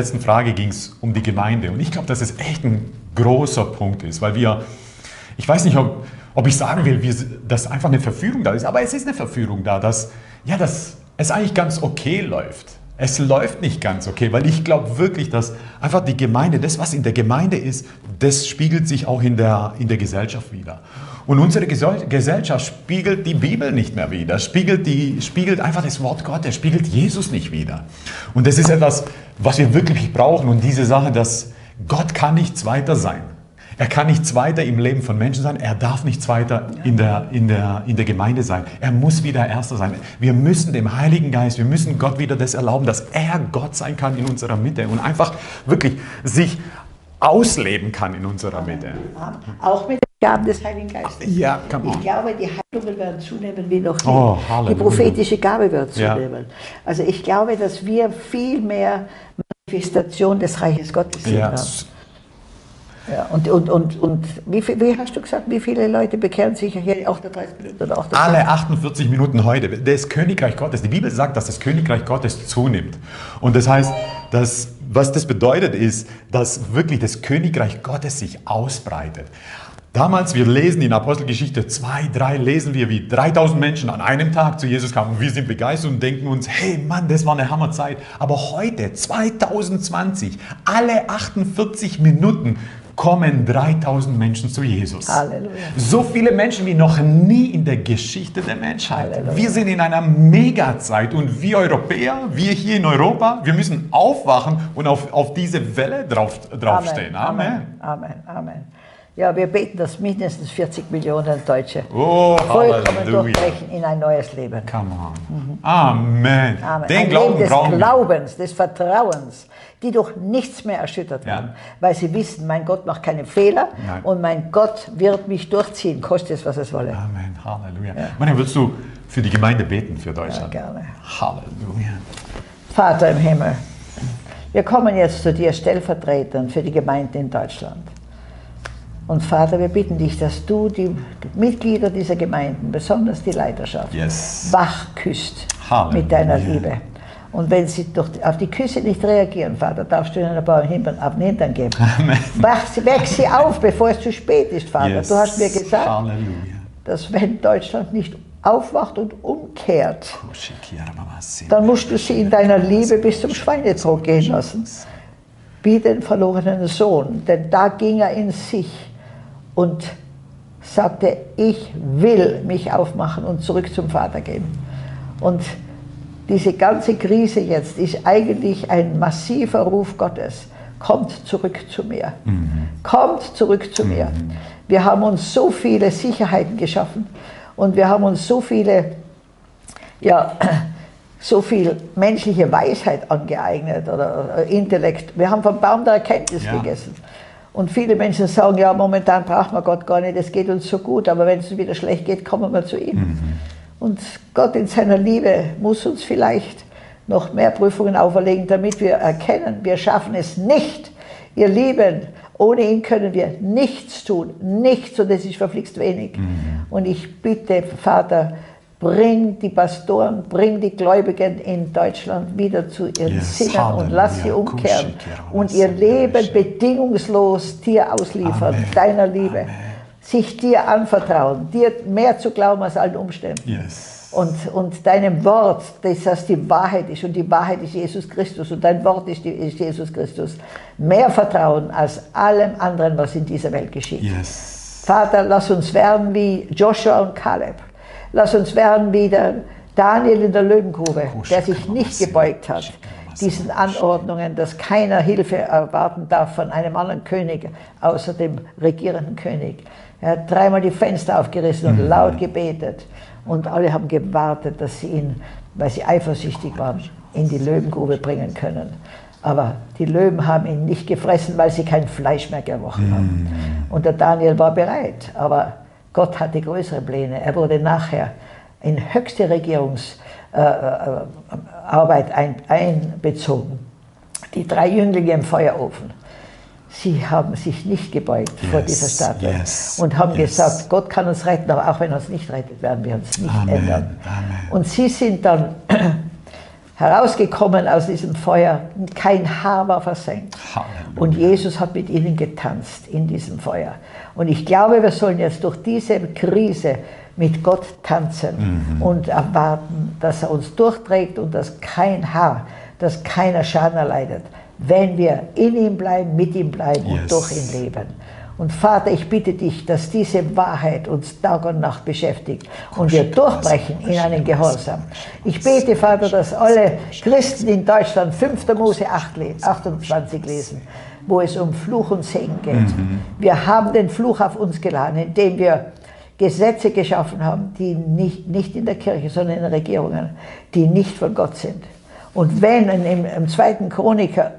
letzten Frage ging es um die Gemeinde. Und ich glaube, dass es echt ein großer Punkt ist, weil wir, ich weiß nicht, ob, ob ich sagen will, wir, dass einfach eine Verführung da ist, aber es ist eine Verführung da, dass, ja, dass es eigentlich ganz okay läuft. Es läuft nicht ganz okay, weil ich glaube wirklich, dass einfach die Gemeinde, das, was in der Gemeinde ist, das spiegelt sich auch in der, in der Gesellschaft wieder. Und unsere Gesellschaft spiegelt die Bibel nicht mehr wieder, spiegelt, die, spiegelt einfach das Wort Gottes, spiegelt Jesus nicht wieder. Und das ist etwas, was wir wirklich brauchen. Und diese Sache, dass Gott kann nichts weiter sein. Er kann nichts weiter im Leben von Menschen sein. Er darf nichts weiter in der, in, der, in der Gemeinde sein. Er muss wieder Erster sein. Wir müssen dem Heiligen Geist, wir müssen Gott wieder das erlauben, dass er Gott sein kann in unserer Mitte und einfach wirklich sich ausleben kann in unserer Mitte. Auch mit Gaben des Heiligen Geistes. Ja, come on. Ich glaube, die Heilungen werden zunehmen wie noch nie. Oh, die prophetische Gabe wird Ja. zunehmen. Also ich glaube, dass wir viel mehr Manifestation des Reiches Gottes sind. Ja. Ja, und, und, und, und wie, viel, wie hast du gesagt, wie viele Leute bekehren sich hier 38 Minuten oder 38 Alle 48 Minuten heute. Das Königreich Gottes. Die Bibel sagt, dass das Königreich Gottes zunimmt. Und das heißt, dass, was das bedeutet, ist, dass wirklich das Königreich Gottes sich ausbreitet. Damals, wir lesen in Apostelgeschichte 2, 3, lesen wir, wie 3000 Menschen an einem Tag zu Jesus kamen. Und wir sind begeistert und denken uns, hey Mann, das war eine Hammerzeit. Aber heute, 2020, alle 48 Minuten kommen 3000 Menschen zu Jesus. Halleluja. So viele Menschen wie noch nie in der Geschichte der Menschheit. Halleluja. Wir sind in einer Megazeit und wir Europäer, wir hier in Europa, wir müssen aufwachen und auf, auf diese Welle drauf, draufstehen. Amen. Amen. Amen. Ja, wir beten, dass mindestens 40 Millionen Deutsche Oh, vollkommen durchbrechen in ein neues Leben. Come on. Amen. Amen. Den ein Glauben Leben des. Glaubens, des Vertrauens, die durch nichts mehr erschüttert Ja. werden, weil sie wissen, mein Gott macht keine Fehler Nein. und mein Gott wird mich durchziehen, koste es, was es wolle. Amen. Halleluja. Maria, würdest du für die Gemeinde beten für Ja, Deutschland? gerne. Halleluja. Vater im Himmel, wir kommen jetzt zu dir stellvertretend für die Gemeinde in Deutschland. Und Vater, wir bitten dich, dass du die Mitglieder dieser Gemeinden, besonders die Leiterschaft, Yes. wach küsst Halleluja. mit deiner Liebe. Und wenn sie durch, auf die Küsse nicht reagieren, Vater, darfst du ihnen ein paar Hintern, auf den Hintern geben. Wach sie, weck sie auf, bevor es zu spät ist, Vater. Yes. Du hast mir gesagt, Halleluja. dass wenn Deutschland nicht aufwacht und umkehrt, dann musst du sie in deiner Liebe bis zum Schweinetrog gehen lassen. Wie den verlorenen Sohn. Denn da ging er in sich und sagte, ich will mich aufmachen und zurück zum Vater gehen. Und diese ganze Krise jetzt ist eigentlich ein massiver Ruf Gottes. Kommt zurück zu mir. Kommt zurück zu mir. Wir haben uns so viele Sicherheiten geschaffen und wir haben uns so viele ja, so viel menschliche Weisheit angeeignet oder Intellekt. Wir haben vom Baum der Erkenntnis Ja. gegessen. Und viele Menschen sagen, ja, momentan braucht man Gott gar nicht, es geht uns so gut, aber wenn es wieder schlecht geht, kommen wir zu ihm. Und Gott in seiner Liebe muss uns vielleicht noch mehr Prüfungen auferlegen, damit wir erkennen, wir schaffen es nicht. Ihr Lieben, ohne ihn können wir nichts tun, nichts und es ist verflixt wenig. Und ich bitte, Vater, bring die Pastoren, bring die Gläubigen in Deutschland wieder zu ihren Yes, Sinnen und lass sie umkehren und ihr Leben bedingungslos dir ausliefern, Amen. deiner Liebe. Amen. Sich dir anvertrauen, dir mehr zu glauben als allen Umständen. Yes. Und, und deinem Wort, dass das die Wahrheit ist und die Wahrheit ist Jesus Christus und dein Wort ist, die, ist Jesus Christus. Mehr Vertrauen als allem anderen, was in dieser Welt geschieht. Yes. Vater, lass uns werden wie Joshua und Kaleb. Lass uns werden wie der Daniel in der Löwengrube, der sich nicht gebeugt hat diesen Anordnungen, dass keiner Hilfe erwarten darf von einem anderen König, außer dem regierenden König. Er hat dreimal die Fenster aufgerissen und laut gebetet. Und alle haben gewartet, dass sie ihn, weil sie eifersüchtig waren, in die Löwengrube bringen können. Aber die Löwen haben ihn nicht gefressen, weil sie kein Fleisch mehr gerochen haben. Und der Daniel war bereit, aber Gott hatte größere Pläne. Er wurde nachher in höchste Regierungsarbeit ein, einbezogen. Die drei Jünglinge im Feuerofen. Sie haben sich nicht gebeugt vor Yes, dieser Statue yes, und haben yes. gesagt, Gott kann uns retten, aber auch wenn er uns nicht rettet, werden wir uns nicht Amen, ändern. Amen. Und sie sind dann herausgekommen aus diesem Feuer. Kein Haar war versenkt. Und Jesus hat mit ihnen getanzt in diesem Feuer. Und ich glaube, wir sollen jetzt durch diese Krise mit Gott tanzen und erwarten, dass er uns durchträgt und dass kein Haar, dass keiner Schaden erleidet, wenn wir in ihm bleiben, mit ihm bleiben Yes. und durch ihn leben. Und Vater, ich bitte dich, dass diese Wahrheit uns Tag und Nacht beschäftigt und wir durchbrechen in einen Gehorsam. Ich bete, Vater, dass alle Christen in Deutschland 5. Mose 8 le- 28 lesen, wo es um Fluch und Segen geht. Wir haben den Fluch auf uns geladen, indem wir Gesetze geschaffen haben, die nicht, nicht in der Kirche, sondern in den Regierungen, die nicht von Gott sind. Und wenn im, im zweiten Chroniker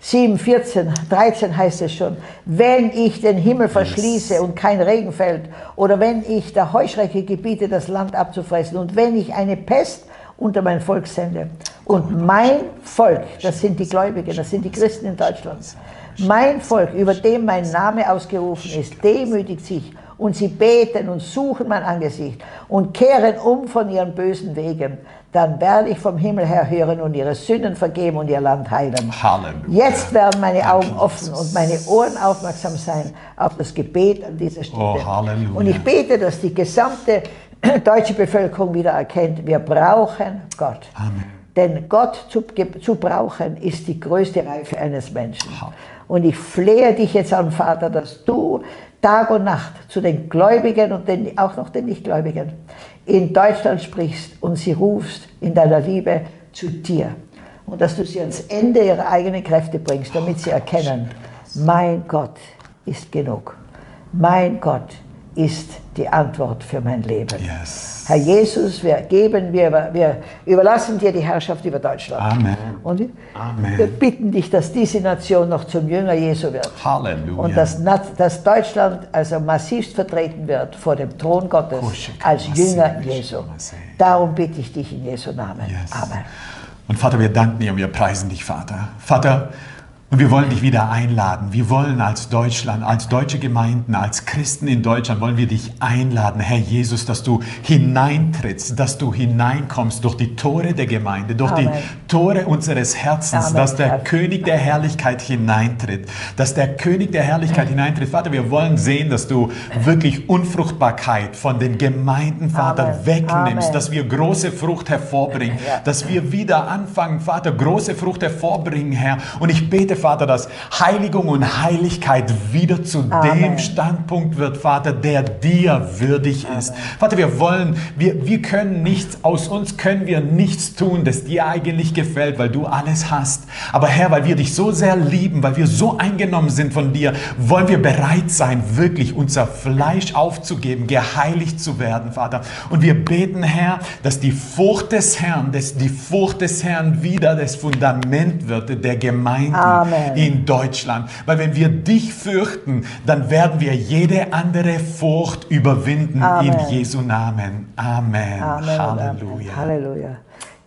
7, 14, 13 heißt es schon, wenn ich den Himmel verschließe und kein Regen fällt, oder wenn ich der Heuschrecke gebiete, das Land abzufressen, und wenn ich eine Pest unter mein Volk sende, und mein Volk, das sind die Gläubigen, das sind die Christen in Deutschland, mein Volk, über dem mein Name ausgerufen ist, demütigt sich und sie beten und suchen mein Angesicht und kehren um von ihren bösen Wegen, dann werde ich vom Himmel her hören und ihre Sünden vergeben und ihr Land heilen. Halleluja. Jetzt werden meine Augen offen und meine Ohren aufmerksam sein auf das Gebet an dieser Stelle. Oh, Halleluja. Und ich bete, dass die gesamte deutsche Bevölkerung wieder erkennt, wir brauchen Gott. Amen. Denn Gott zu, zu brauchen ist die größte Reife eines Menschen. Und ich flehe dich jetzt an, Vater, dass du Tag und Nacht zu den Gläubigen und den, auch noch den Nichtgläubigen in Deutschland sprichst und sie rufst in deiner Liebe zu dir. Und dass du sie ans Ende ihrer eigenen Kräfte bringst, damit sie erkennen, mein Gott ist genug. Mein Gott ist die Antwort für mein Leben. Yes. Herr Jesus, wir geben, wir, wir überlassen dir die Herrschaft über Deutschland. Amen. Und wir, Amen. wir bitten dich, dass diese Nation noch zum Jünger Jesu wird. Halleluja. Und dass, dass Deutschland also massivst vertreten wird vor dem Thron Gottes als Jünger Jesu. Darum bitte ich dich in Jesu Namen. Yes. Amen. Und Vater, wir danken dir und wir preisen dich, Vater. Vater, und wir wollen dich wieder einladen. Wir wollen als Deutschland, als deutsche Gemeinden, als Christen in Deutschland, wollen wir dich einladen, Herr Jesus, dass du hineintrittst, dass du hineinkommst durch die Tore der Gemeinde, durch Amen. die Tore unseres Herzens, Amen, dass der Herr. König der Herrlichkeit hineintritt, dass der König der Herrlichkeit hineintritt. Vater, wir wollen sehen, dass du wirklich Unfruchtbarkeit von den Gemeinden, Vater, Amen. wegnimmst, Amen. dass wir große Frucht hervorbringen, dass wir wieder anfangen, Vater, große Frucht hervorbringen, Herr. Und ich bete, Vater, dass Heiligung und Heiligkeit wieder zu Amen. dem Standpunkt wird, Vater, der dir würdig ist. Vater, wir wollen, wir, wir können nichts, aus uns können wir nichts tun, das dir eigentlich gefällt, weil du alles hast. Aber Herr, weil wir dich so sehr lieben, weil wir so eingenommen sind von dir, wollen wir bereit sein, wirklich unser Fleisch aufzugeben, geheiligt zu werden, Vater. Und wir beten, Herr, dass die Furcht des Herrn, dass die Furcht des Herrn wieder das Fundament wird der Gemeinden Amen. In Deutschland. Weil wenn wir dich fürchten, dann werden wir jede andere Furcht überwinden Amen. in Jesu Namen. Amen. Amen. Halleluja. Halleluja.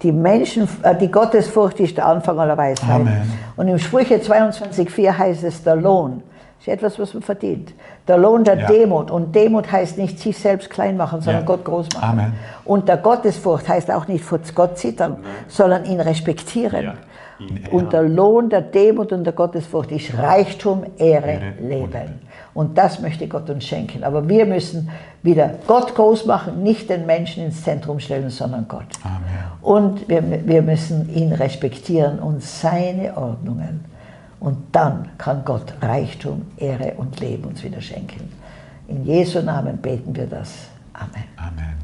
Die Menschen, äh, die Gottesfurcht ist der Anfang aller Weisheit. Amen. Und im Sprüche 22,4 heißt es, der Lohn ist etwas, was man verdient. Der Lohn der Ja. Demut. Und Demut heißt nicht sich selbst klein machen, sondern Ja. Gott groß machen. Amen. Und der Gottesfurcht heißt auch nicht vor Gott zittern, sondern ihn respektieren. Ja. Und der Lohn der Demut und der Gottesfurcht ist Reichtum, Ehre, Leben. Und das möchte Gott uns schenken. Aber wir müssen wieder Gott groß machen, nicht den Menschen ins Zentrum stellen, sondern Gott. Amen. Und wir, wir müssen ihn respektieren und seine Ordnungen. Und dann kann Gott Reichtum, Ehre und Leben uns wieder schenken. In Jesu Namen beten wir das. Amen. Amen.